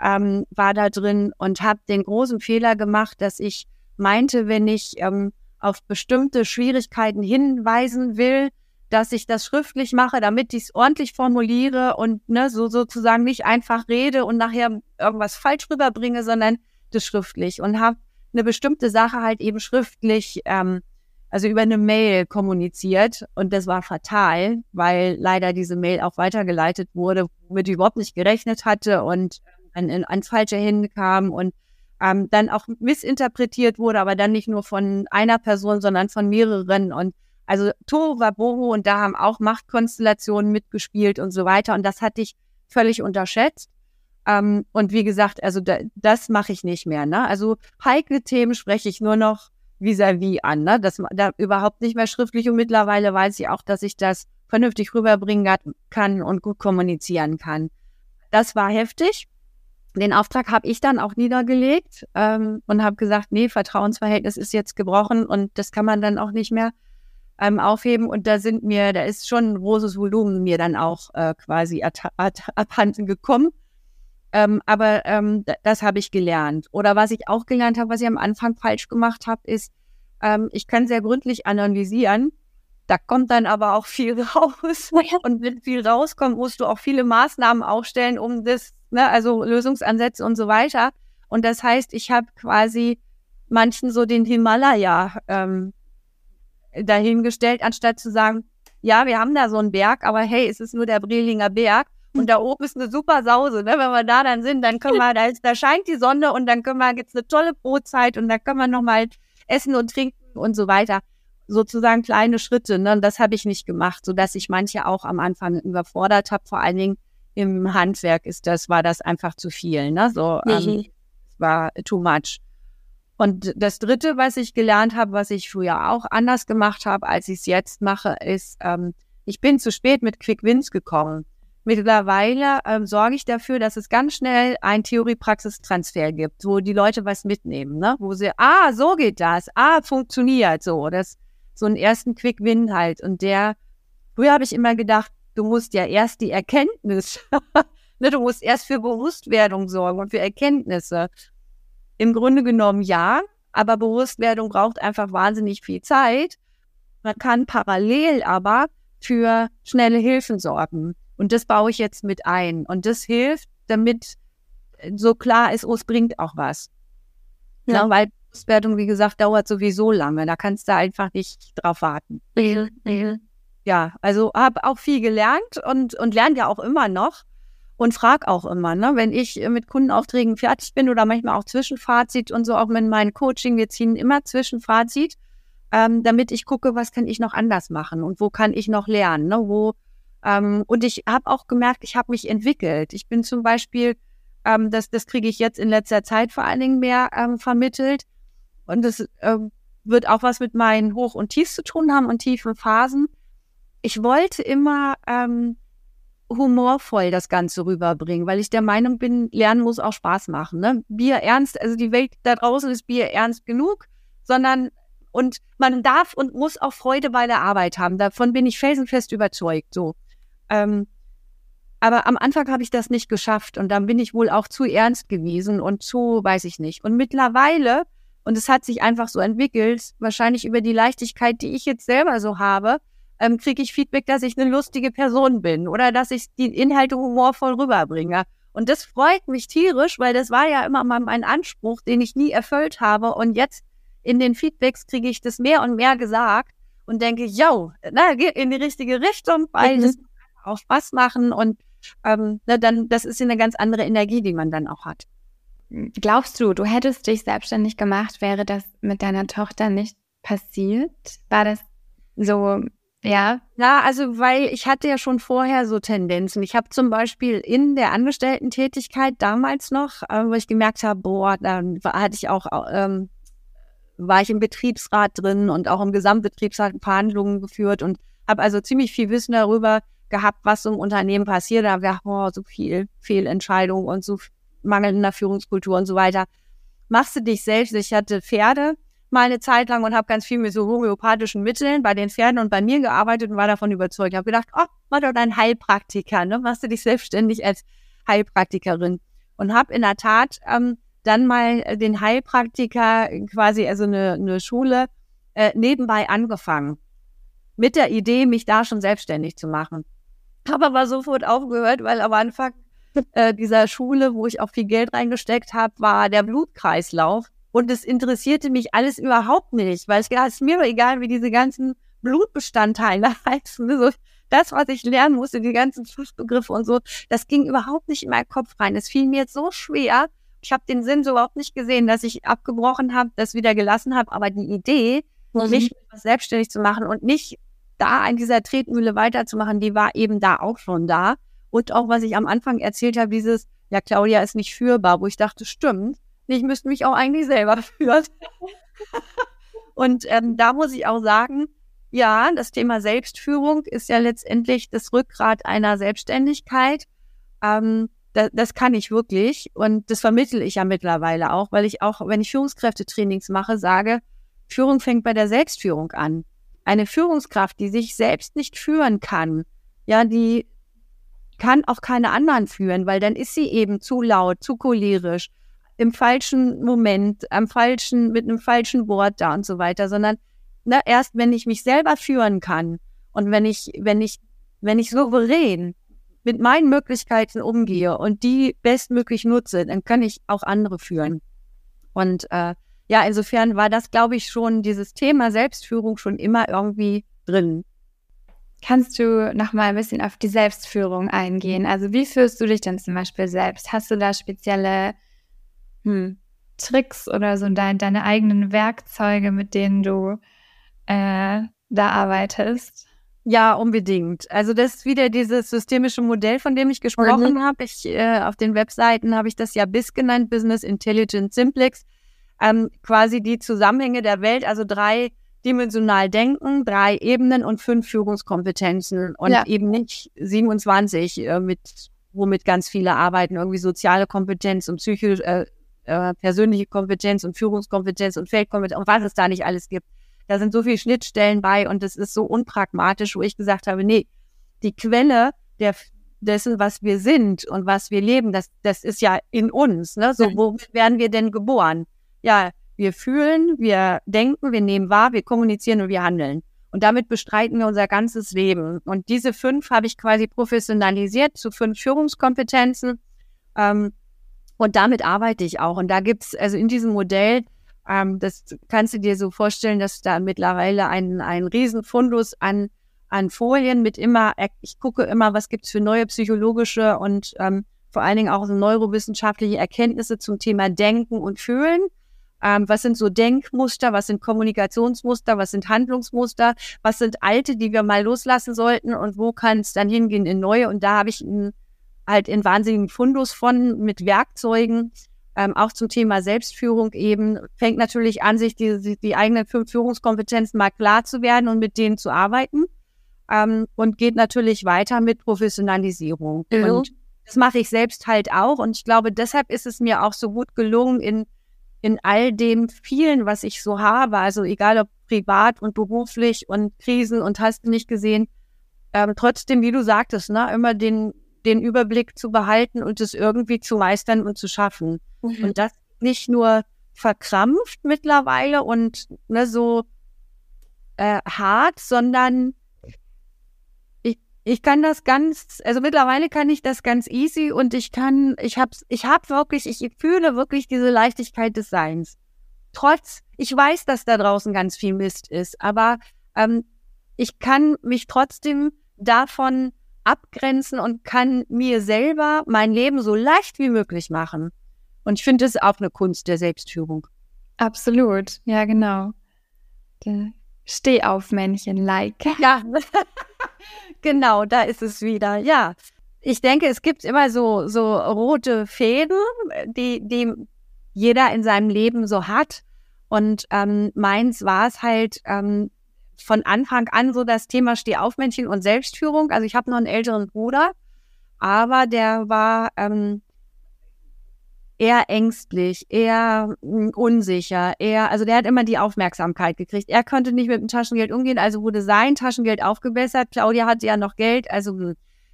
ähm, war da drin und habe den großen Fehler gemacht, dass ich meinte, wenn ich ähm, auf bestimmte Schwierigkeiten hinweisen will, dass ich das schriftlich mache, damit ich es ordentlich formuliere und ne, so sozusagen nicht einfach rede und nachher irgendwas falsch rüberbringe, sondern das schriftlich und habe eine bestimmte Sache halt eben schriftlich, ähm, also über eine Mail kommuniziert. Und das war fatal, weil leider diese Mail auch weitergeleitet wurde, womit ich überhaupt nicht gerechnet hatte und an, an falsche Hände kam und ähm, dann auch missinterpretiert wurde, aber dann nicht nur von einer Person, sondern von mehreren. Und also Toro war Boho und da haben auch Machtkonstellationen mitgespielt und so weiter. Und das hatte ich völlig unterschätzt. Ähm, und wie gesagt, also da, das mache ich nicht mehr. Ne? Also heikle Themen spreche ich nur noch vis-à-vis -vis an. Ne? Das da überhaupt nicht mehr schriftlich. Und mittlerweile weiß ich auch, dass ich das vernünftig rüberbringen kann und gut kommunizieren kann. Das war heftig. Den Auftrag habe ich dann auch niedergelegt ähm, und habe gesagt, nee, Vertrauensverhältnis ist jetzt gebrochen und das kann man dann auch nicht mehr ähm, aufheben. Und da sind mir, da ist schon ein großes Volumen mir dann auch äh, quasi abhanden gekommen. Ähm, aber ähm, das habe ich gelernt. Oder was ich auch gelernt habe, was ich am Anfang falsch gemacht habe, ist, ähm, ich kann sehr gründlich analysieren. Da kommt dann aber auch viel *laughs* raus. Und wenn viel rauskommt, musst du auch viele Maßnahmen aufstellen, um das, ne, also Lösungsansätze und so weiter. Und das heißt, ich habe quasi manchen so den Himalaya ähm, dahingestellt, anstatt zu sagen, ja, wir haben da so einen Berg, aber hey, es ist nur der Brelinger Berg und da oben ist eine super Sause. Ne? Wenn wir da dann sind, dann können wir, da, ist, da scheint die Sonne und dann können wir, gibt's eine tolle Brotzeit und da können wir nochmal essen und trinken und so weiter. Sozusagen kleine Schritte. Ne? Und das habe ich nicht gemacht, sodass ich manche auch am Anfang überfordert habe. Vor allen Dingen im Handwerk ist das, war das einfach zu viel. Ne? So, ähm, mhm. war too much. Und das Dritte, was ich gelernt habe, was ich früher auch anders gemacht habe, als ich es jetzt mache, ist, ähm, ich bin zu spät mit Quick Wins gekommen. Mittlerweile ähm, sorge ich dafür, dass es ganz schnell ein Theorie-Praxis-Transfer gibt, wo die Leute was mitnehmen, ne? wo sie, ah, so geht das, ah, funktioniert so. Das so einen ersten Quick-Win halt. Und der, früher habe ich immer gedacht, du musst ja erst die Erkenntnis, *laughs* ne, du musst erst für Bewusstwerdung sorgen und für Erkenntnisse. Im Grunde genommen ja, aber Bewusstwerdung braucht einfach wahnsinnig viel Zeit. Man kann parallel aber für schnelle Hilfen sorgen. Und das baue ich jetzt mit ein. Und das hilft, damit so klar ist, oh, es bringt auch was. Ja. ja weil Bewusstwerdung, wie gesagt, dauert sowieso lange. Da kannst du einfach nicht drauf warten. Mhm. Mhm. Ja, also habe auch viel gelernt und, und lerne ja auch immer noch und frag auch immer, ne, wenn ich mit Kundenaufträgen fertig bin oder manchmal auch Zwischenfazit und so, auch mit meinem Coaching, wir ziehen immer Zwischenfazit, ähm, damit ich gucke, was kann ich noch anders machen und wo kann ich noch lernen, ne, wo ähm, und ich habe auch gemerkt, ich habe mich entwickelt. Ich bin zum Beispiel, ähm, das, das kriege ich jetzt in letzter Zeit vor allen Dingen mehr ähm, vermittelt und das ähm, wird auch was mit meinen Hoch- und Tiefs zu tun haben und tiefen Phasen. Ich wollte immer ähm, humorvoll das Ganze rüberbringen, weil ich der Meinung bin, Lernen muss auch Spaß machen. Ne? Bier ernst, also die Welt da draußen ist Bier ernst genug, sondern und man darf und muss auch Freude bei der Arbeit haben. Davon bin ich felsenfest überzeugt. So. Ähm, aber am Anfang habe ich das nicht geschafft und dann bin ich wohl auch zu ernst gewesen und zu, weiß ich nicht. Und mittlerweile, und es hat sich einfach so entwickelt, wahrscheinlich über die Leichtigkeit, die ich jetzt selber so habe, ähm, kriege ich Feedback, dass ich eine lustige Person bin oder dass ich die Inhalte humorvoll rüberbringe. Und das freut mich tierisch, weil das war ja immer mal mein Anspruch, den ich nie erfüllt habe. Und jetzt in den Feedbacks kriege ich das mehr und mehr gesagt und denke, yo, na, geht in die richtige Richtung, weil mhm. das auch Spaß machen und ähm, na, dann, das ist eine ganz andere Energie, die man dann auch hat. Glaubst du, du hättest dich selbstständig gemacht, wäre das mit deiner Tochter nicht passiert? War das so ja. Ja, also weil ich hatte ja schon vorher so Tendenzen. Ich habe zum Beispiel in der Angestellten-Tätigkeit damals noch, äh, wo ich gemerkt habe, boah, dann hatte ich auch, ähm, war ich im Betriebsrat drin und auch im Gesamtbetriebsrat Verhandlungen geführt und habe also ziemlich viel Wissen darüber gehabt, was im Unternehmen passiert. Da habe ich boah, so viel Fehlentscheidungen und so mangelnder Führungskultur und so weiter. Machst du dich selbst? Ich hatte Pferde mal eine Zeit lang und habe ganz viel mit so homöopathischen Mitteln bei den Pferden und bei mir gearbeitet und war davon überzeugt. Ich habe gedacht, oh, mach doch dein Heilpraktiker, ne? Machst du dich selbstständig als Heilpraktikerin. Und habe in der Tat ähm, dann mal den Heilpraktiker quasi, also eine, eine Schule, äh, nebenbei angefangen. Mit der Idee, mich da schon selbstständig zu machen. Habe aber sofort aufgehört, weil am Anfang äh, dieser Schule, wo ich auch viel Geld reingesteckt habe, war der Blutkreislauf und es interessierte mich alles überhaupt nicht, weil es ist mir egal, wie diese ganzen Blutbestandteile *laughs* heißen. So, das, was ich lernen musste, die ganzen Fachbegriffe und so, das ging überhaupt nicht in meinen Kopf rein. Es fiel mir jetzt so schwer. Ich habe den Sinn so überhaupt nicht gesehen, dass ich abgebrochen habe, das wieder gelassen habe. Aber die Idee, mhm. mich selbstständig zu machen und nicht da an dieser Tretmühle weiterzumachen, die war eben da auch schon da. Und auch, was ich am Anfang erzählt habe, dieses, ja, Claudia ist nicht führbar, wo ich dachte, stimmt. Ich müsste mich auch eigentlich selber *laughs* führen. und ähm, da muss ich auch sagen, ja, das Thema Selbstführung ist ja letztendlich das Rückgrat einer Selbstständigkeit. Ähm, das, das kann ich wirklich und das vermittel ich ja mittlerweile auch, weil ich auch, wenn ich Führungskräftetrainings mache, sage, Führung fängt bei der Selbstführung an. eine Führungskraft, die sich selbst nicht führen kann, ja, die kann auch keine anderen führen, weil dann ist sie eben zu laut, zu cholerisch, im falschen Moment, am falschen, mit einem falschen Wort da und so weiter, sondern ne, erst wenn ich mich selber führen kann und wenn ich, wenn ich, wenn ich souverän mit meinen Möglichkeiten umgehe und die bestmöglich nutze, dann kann ich auch andere führen. Und äh, ja, insofern war das, glaube ich, schon dieses Thema Selbstführung schon immer irgendwie drin. Kannst du noch mal ein bisschen auf die Selbstführung eingehen? Also wie führst du dich denn zum Beispiel selbst? Hast du da spezielle hm, Tricks oder so dein, deine eigenen Werkzeuge, mit denen du äh, da arbeitest? Ja, unbedingt. Also das ist wieder dieses systemische Modell, von dem ich gesprochen mhm. habe. Ich, äh, auf den Webseiten habe ich das ja BIS genannt, Business Intelligence Simplex ähm, quasi die Zusammenhänge der Welt, also drei dimensional denken, drei Ebenen und fünf Führungskompetenzen und ja. eben nicht 27, äh, mit, womit ganz viele arbeiten, irgendwie soziale Kompetenz und psychische, äh, äh, persönliche Kompetenz und Führungskompetenz und Feldkompetenz und was es da nicht alles gibt. Da sind so viele Schnittstellen bei und das ist so unpragmatisch, wo ich gesagt habe, nee, die Quelle der dessen, was wir sind und was wir leben, das, das ist ja in uns. Ne? So, womit werden wir denn geboren? ja, wir fühlen, wir denken, wir nehmen wahr, wir kommunizieren und wir handeln. Und damit bestreiten wir unser ganzes Leben. Und diese fünf habe ich quasi professionalisiert zu fünf Führungskompetenzen. Ähm, und damit arbeite ich auch. Und da gibt es, also in diesem Modell, ähm, das kannst du dir so vorstellen, dass da mittlerweile ein, ein Riesenfundus an, an Folien mit immer, ich gucke immer, was gibt es für neue psychologische und ähm, vor allen Dingen auch so neurowissenschaftliche Erkenntnisse zum Thema Denken und Fühlen. Ähm, was sind so Denkmuster, was sind Kommunikationsmuster, was sind Handlungsmuster, was sind alte, die wir mal loslassen sollten und wo kann es dann hingehen in neue? Und da habe ich ein, halt einen wahnsinnigen Fundus von mit Werkzeugen, ähm, auch zum Thema Selbstführung eben, fängt natürlich an, sich die, die eigenen Führungskompetenzen mal klar zu werden und mit denen zu arbeiten. Ähm, und geht natürlich weiter mit Professionalisierung. Mhm. Und das mache ich selbst halt auch. Und ich glaube, deshalb ist es mir auch so gut gelungen, in in all dem vielen, was ich so habe, also egal ob privat und beruflich und Krisen und hast du nicht gesehen, ähm, trotzdem, wie du sagtest, ne, immer den, den Überblick zu behalten und es irgendwie zu meistern und zu schaffen. Mhm. Und das nicht nur verkrampft mittlerweile und ne, so äh, hart, sondern ich kann das ganz, also mittlerweile kann ich das ganz easy und ich kann, ich hab's, ich hab wirklich, ich fühle wirklich diese Leichtigkeit des Seins. Trotz, ich weiß, dass da draußen ganz viel Mist ist, aber ähm, ich kann mich trotzdem davon abgrenzen und kann mir selber mein Leben so leicht wie möglich machen. Und ich finde, das ist auch eine Kunst der Selbstführung. Absolut, ja, genau. Steh auf Männchen, like. *laughs* Ja, *laughs* genau, da ist es wieder. Ja, ich denke, es gibt immer so, so rote Fäden, die, die jeder in seinem Leben so hat. Und ähm, meins war es halt ähm, von Anfang an so das Thema Stehaufmännchen und Selbstführung. Also ich habe noch einen älteren Bruder, aber der war ähm, eher ängstlich, eher hm, unsicher, eher, also der hat immer die Aufmerksamkeit gekriegt. Er konnte nicht mit dem Taschengeld umgehen, also wurde sein Taschengeld aufgebessert. Claudia hatte ja noch Geld, also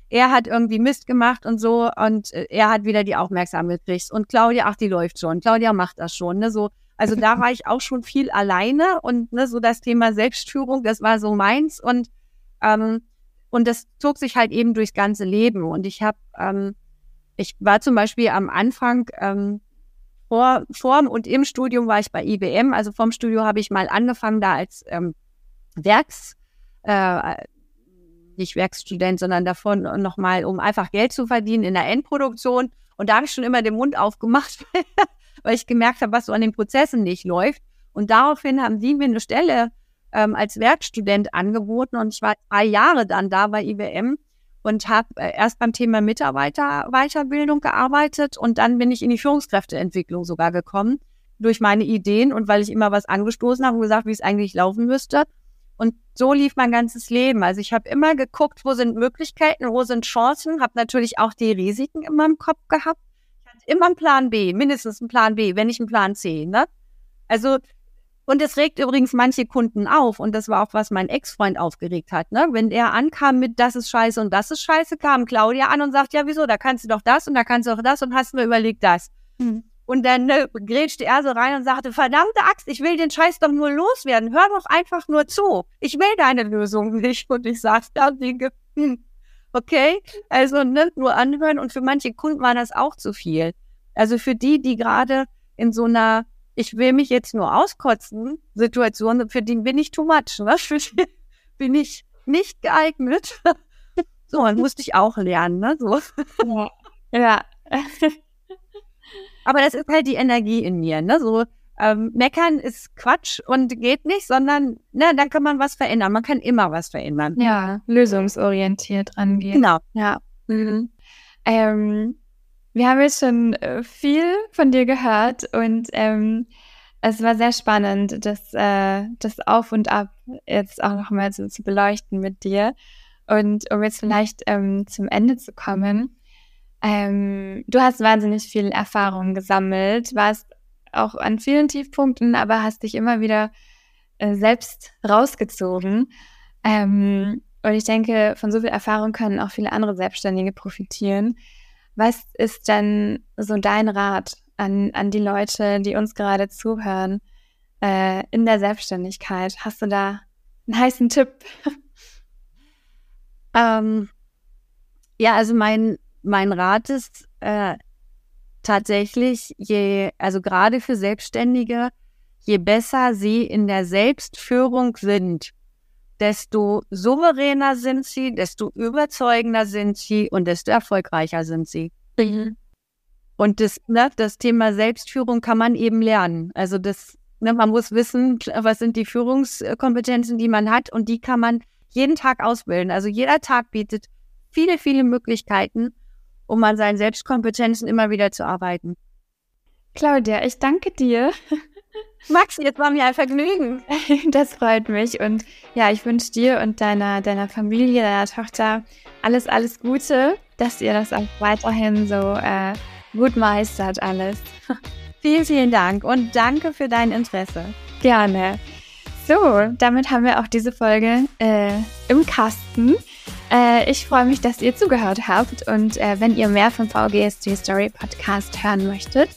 er hat irgendwie Mist gemacht und so und äh, er hat wieder die Aufmerksamkeit gekriegt. Und Claudia, ach, die läuft schon. Claudia macht das schon, ne, so. Also da war ich auch schon viel alleine und ne, so das Thema Selbstführung, das war so meins und ähm, und das zog sich halt eben durchs ganze Leben und ich habe ähm, ich war zum Beispiel am Anfang ähm, vor, vor und im Studium war ich bei IBM. Also vom Studio habe ich mal angefangen da als ähm, Werks, äh, nicht Werkstudent, sondern davon nochmal, um einfach Geld zu verdienen in der Endproduktion. Und da habe ich schon immer den Mund aufgemacht, *laughs* weil ich gemerkt habe, was so an den Prozessen nicht läuft. Und daraufhin haben die mir eine Stelle ähm, als Werkstudent angeboten und ich war drei Jahre dann da bei IBM und habe äh, erst beim Thema Mitarbeiterweiterbildung gearbeitet und dann bin ich in die Führungskräfteentwicklung sogar gekommen durch meine Ideen und weil ich immer was angestoßen habe und gesagt, wie es eigentlich laufen müsste. Und so lief mein ganzes Leben. Also ich habe immer geguckt, wo sind Möglichkeiten, wo sind Chancen, habe natürlich auch die Risiken in meinem Kopf gehabt. Immer einen Plan B, mindestens einen Plan B, wenn nicht einen Plan C. Ne? Also Und es regt übrigens manche Kunden auf. Und das war auch, was mein Ex-Freund aufgeregt hat. Ne? Wenn er ankam mit, das ist scheiße und das ist scheiße, kam Claudia an und sagt, ja, wieso, da kannst du doch das und da kannst du auch das und hast mir überlegt das. Mhm. Und dann ne, grätschte er so rein und sagte, verdammte Axt, ich will den Scheiß doch nur loswerden. Hör doch einfach nur zu. Ich will deine Lösung nicht. Und ich saß da und denke, hm, okay, also ne, nur anhören. Und für manche Kunden war das auch zu viel. Also für die, die gerade in so einer ich will mich jetzt nur auskotzen, Situation, für die bin ich too much, ne? *laughs* für die bin ich nicht geeignet. *laughs* So, und musste ich auch lernen, ne? So. Ja. *laughs* ja. Aber das ist halt die Energie in mir, ne? So, ähm, meckern ist Quatsch und geht nicht, sondern ne, dann kann man was verändern. Man kann immer was verändern. Ja, lösungsorientiert rangehen. Genau. Ja. Mhm. Ähm, wir haben jetzt schon äh, viel von dir gehört und ähm, es war sehr spannend, das, äh, das Auf und Ab jetzt auch nochmal so zu beleuchten mit dir. Und um jetzt vielleicht ähm, zum Ende zu kommen, ähm, du hast wahnsinnig viel Erfahrung gesammelt, warst auch an vielen Tiefpunkten, aber hast dich immer wieder äh, selbst rausgezogen. Ähm, und ich denke, von so viel Erfahrung können auch viele andere Selbstständige profitieren. Was ist denn so dein Rat an, an die Leute, die uns gerade zuhören äh, in der Selbstständigkeit? Hast du da einen heißen Tipp? *laughs* ähm, ja, also mein, mein Rat ist äh, tatsächlich, je, also gerade für Selbstständige, je besser sie in der Selbstführung sind, desto souveräner sind sie, desto überzeugender sind sie und desto erfolgreicher sind sie. Mhm. Und das, ne, das Thema Selbstführung kann man eben lernen. Also das, ne, man muss wissen, was sind die Führungskompetenzen, die man hat und die kann man jeden Tag ausbilden. Also jeder Tag bietet viele, viele Möglichkeiten, um an seinen Selbstkompetenzen immer wieder zu arbeiten. Claudia, ich danke dir *laughs* Max, jetzt war mir ein Vergnügen. *laughs* Das freut mich. Und ja, ich wünsche dir und deiner, deiner Familie, deiner Tochter alles, alles Gute, dass ihr das auch weiterhin so äh, gut meistert, alles. *laughs* Vielen, vielen Dank und danke für dein Interesse. Gerne. So, damit haben wir auch diese Folge äh, im Kasten. Äh, ich freue mich, dass ihr zugehört habt und äh, wenn ihr mehr vom VGSG Story Podcast hören möchtet,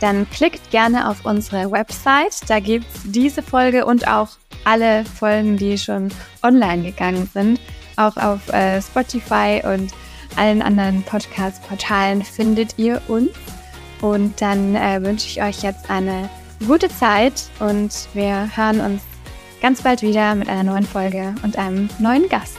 dann klickt gerne auf unsere Website. Da gibt es diese Folge und auch alle Folgen, die schon online gegangen sind. Auch auf äh, Spotify und allen anderen Podcast-Portalen findet ihr uns. Und dann wünsche ich euch jetzt eine gute Zeit und wir hören uns ganz bald wieder mit einer neuen Folge und einem neuen Gast.